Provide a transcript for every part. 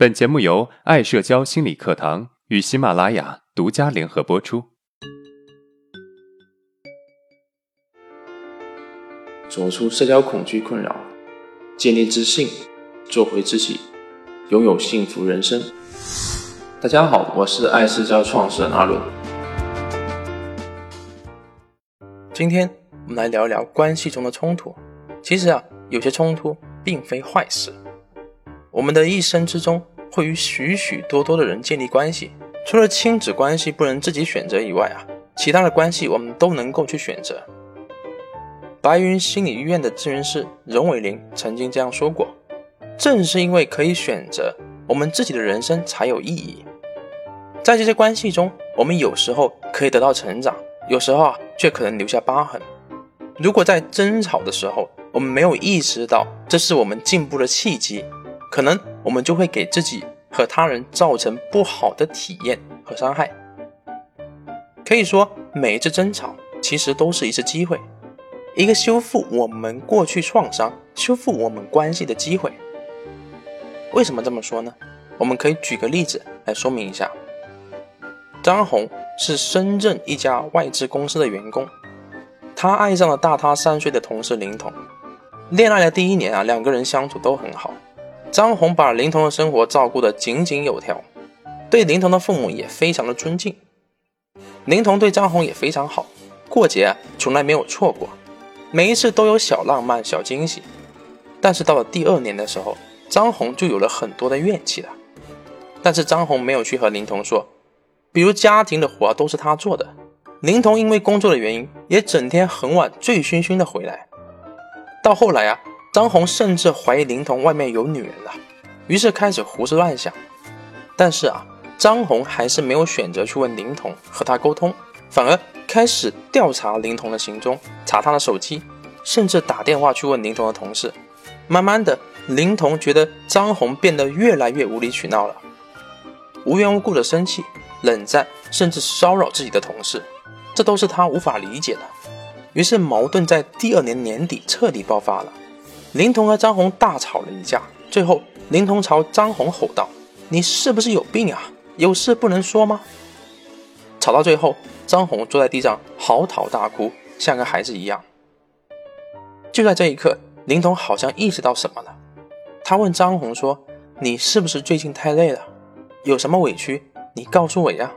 本节目由爱社交心理课堂与喜马拉雅独家联合播出。走出社交恐惧困扰，建立自信，做回自己，拥有幸福人生。大家好，我是爱社交创始人阿伦。今天我们来聊聊关系中的冲突。其实啊，有些冲突并非坏事。我们的一生之中会与许许多多的人建立关系，除了亲子关系不能自己选择以外啊，其他的关系我们都能够去选择。白云心理医院的咨询师任伟林曾经这样说过：“正是因为可以选择，我们自己的人生才有意义。在这些关系中，我们有时候可以得到成长，有时候啊却可能留下疤痕。如果在争吵的时候，我们没有意识到这是我们进步的契机。”可能我们就会给自己和他人造成不好的体验和伤害。可以说，每一次争吵其实都是一次机会，一个修复我们过去创伤、修复我们关系的机会。为什么这么说呢？我们可以举个例子来说明一下。张红是深圳一家外资公司的员工，她爱上了大她三岁的同事林彤。恋爱的第一年啊，两个人相处都很好。张红把林童的生活照顾得井井有条，对林童的父母也非常的尊敬。林童对张红也非常好，过节从来没有错过，每一次都有小浪漫、小惊喜。但是到了第二年的时候，张红就有了很多的怨气了。但是张红没有去和林童说，比如家庭的活都是他做的。林童因为工作的原因，也整天很晚、醉醺醺的回来。到后来啊。张红甚至怀疑林童外面有女人了，于是开始胡思乱想。但是啊，张红还是没有选择去问林童和他沟通，反而开始调查林童的行踪，查他的手机，甚至打电话去问林童的同事。慢慢的，林童觉得张红变得越来越无理取闹了，无缘无故的生气、冷战，甚至骚扰自己的同事，这都是他无法理解的。于是矛盾在第二年年底彻底爆发了。林童和张红大吵了一架，最后林童朝张红吼道：“你是不是有病啊？有事不能说吗？”吵到最后，张红坐在地上嚎啕大哭，像个孩子一样。就在这一刻，林童好像意识到什么了，他问张红说：“你是不是最近太累了？有什么委屈，你告诉我呀。”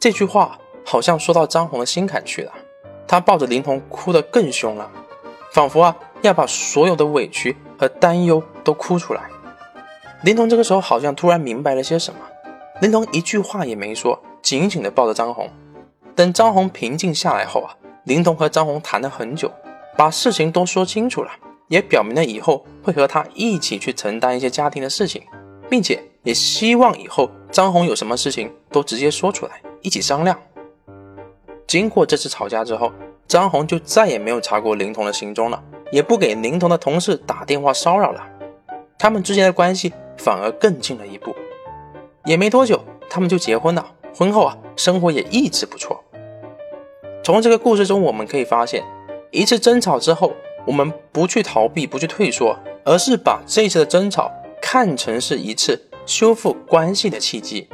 这句话好像说到张红的心坎去了，他抱着林童哭得更凶了，仿佛啊。要把所有的委屈和担忧都哭出来。林童这个时候好像突然明白了些什么，林童一句话也没说，紧紧地抱着张红。等张红平静下来后啊，林童和张红谈了很久，把事情都说清楚了，也表明了以后会和他一起去承担一些家庭的事情，并且也希望以后张红有什么事情都直接说出来，一起商量。经过这次吵架之后，张红就再也没有查过林童的行踪了。也不给林童的同事打电话骚扰了，他们之间的关系反而更近了一步。也没多久，他们就结婚了。婚后啊，生活也一直不错。从这个故事中，我们可以发现，一次争吵之后，我们不去逃避，不去退缩，而是把这次的争吵看成是一次修复关系的契机。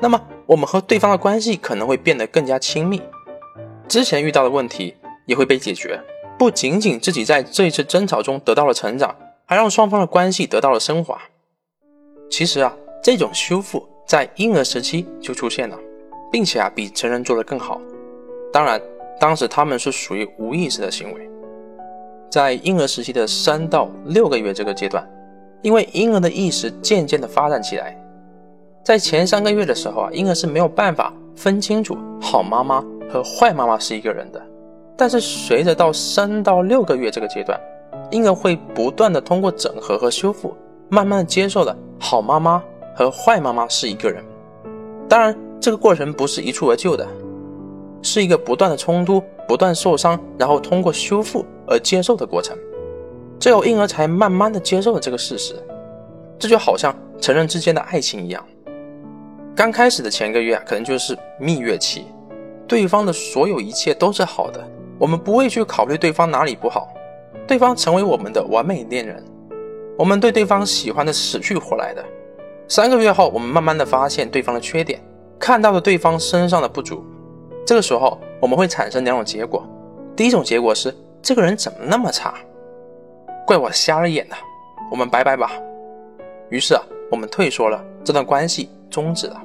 那么，我们和对方的关系可能会变得更加亲密，之前遇到的问题也会被解决。不仅仅自己在这一次争吵中得到了成长，还让双方的关系得到了升华。其实啊，这种修复在婴儿时期就出现了，并且啊比成人做得更好。当然，当时他们是属于无意识的行为。在婴儿时期的三到六个月这个阶段，因为婴儿的意识渐渐的发展起来，在前三个月的时候啊，婴儿是没有办法分清楚好妈妈和坏妈妈是一个人的。但是随着到三到六个月这个阶段，婴儿会不断的通过整合和修复，慢慢的接受了好妈妈和坏妈妈是一个人。当然，这个过程不是一蹴而就的，是一个不断的冲突、不断受伤，然后通过修复而接受的过程。最后，婴儿才慢慢的接受了这个事实。这就好像成人之间的爱情一样，刚开始的前一个月啊，可能就是蜜月期，对方的所有一切都是好的。我们不会去考虑对方哪里不好，对方成为我们的完美恋人，我们对对方喜欢的死去活来的，三个月后，我们慢慢的发现对方的缺点，看到了对方身上的不足。这个时候，我们会产生两种结果。第一种结果是，这个人怎么那么差？怪我瞎了眼呐！我们拜拜吧。于是啊，我们退缩了，这段关系终止了。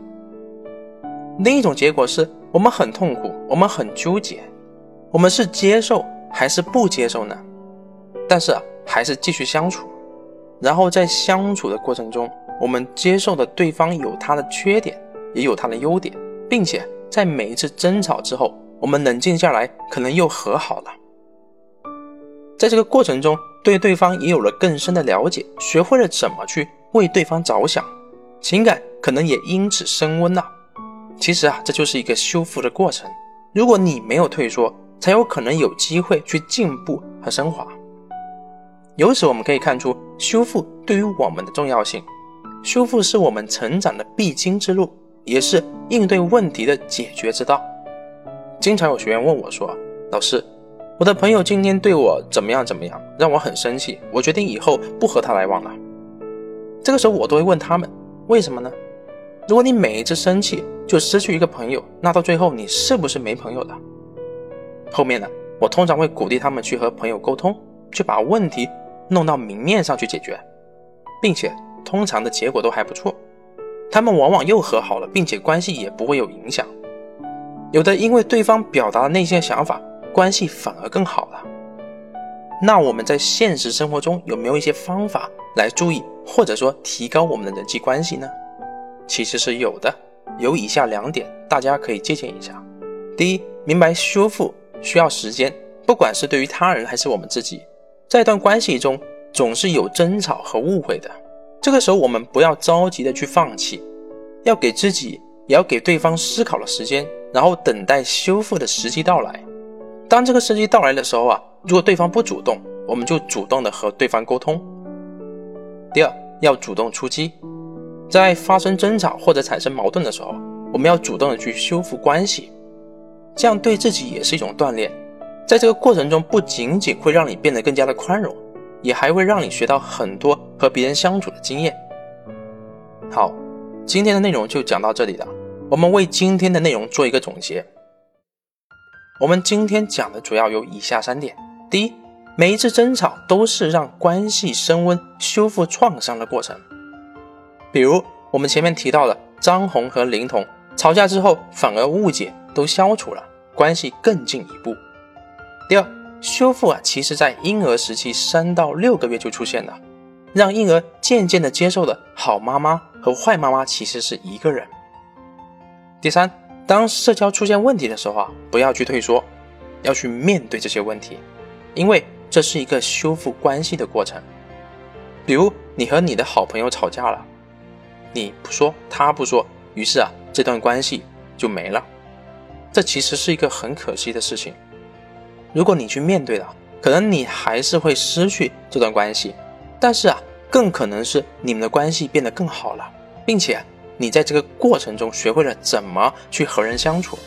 另一种结果是我们很痛苦，我们很纠结，我们是接受还是不接受呢？但是啊，还是继续相处。然后在相处的过程中，我们接受的对方有他的缺点，也有他的优点，并且在每一次争吵之后，我们冷静下来，可能又和好了。在这个过程中，对对方也有了更深的了解，学会了怎么去为对方着想，情感可能也因此升温了。其实啊，这就是一个修复的过程。如果你没有退缩，才有可能有机会去进步和升华。由此我们可以看出，修复对于我们的重要性。修复是我们成长的必经之路，也是应对问题的解决之道。经常有学员问我说：“老师，我的朋友今天对我怎么样怎么样，让我很生气，我决定以后不和他来往了。”这个时候我都会问他们：“为什么呢？如果你每一次生气就失去一个朋友，那到最后你是不是没朋友了？”后面呢，我通常会鼓励他们去和朋友沟通，去把问题弄到明面上去解决，并且。通常的结果都还不错，他们往往又和好了，并且关系也不会有影响。有的因为对方表达了内心的想法，关系反而更好了。那我们在现实生活中有没有一些方法来注意或者说提高我们的人际关系呢？其实是有的，有以下两点，大家可以借鉴一下。第一，明白修复需要时间，不管是对于他人还是我们自己，在一段关系中总是有争吵和误会的。这个时候，我们不要着急的去放弃，要给自己，也要给对方思考的时间，然后等待修复的时机到来。当这个时机到来的时候啊，如果对方不主动，我们就主动的和对方沟通。第二，要主动出击，在发生争吵或者产生矛盾的时候，我们要主动的去修复关系，这样对自己也是一种锻炼。在这个过程中，不仅仅会让你变得更加的宽容。也还会让你学到很多和别人相处的经验。好，今天的内容就讲到这里了。我们为今天的内容做一个总结。我们今天讲的主要有以下三点：第一，每一次争吵都是让关系升温、修复创伤的过程。比如我们前面提到的张红和林彤吵架之后，反而误解都消除了，关系更进一步。第二。修复啊，其实在婴儿时期三到六个月就出现了，让婴儿渐渐的接受的好妈妈和坏妈妈其实是一个人。第三，当社交出现问题的时候啊，不要去退缩，要去面对这些问题，因为这是一个修复关系的过程。比如你和你的好朋友吵架了，你不说，他不说，于是啊，这段关系就没了，这其实是一个很可惜的事情。如果你去面对了，可能你还是会失去这段关系，但是啊，更可能是你们的关系变得更好了，并且你在这个过程中学会了怎么去和人相处。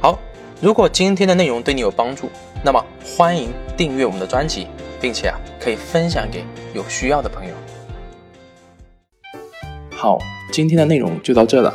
好，如果今天的内容对你有帮助，那么欢迎订阅我们的专辑，并且啊，可以分享给有需要的朋友。好，今天的内容就到这了。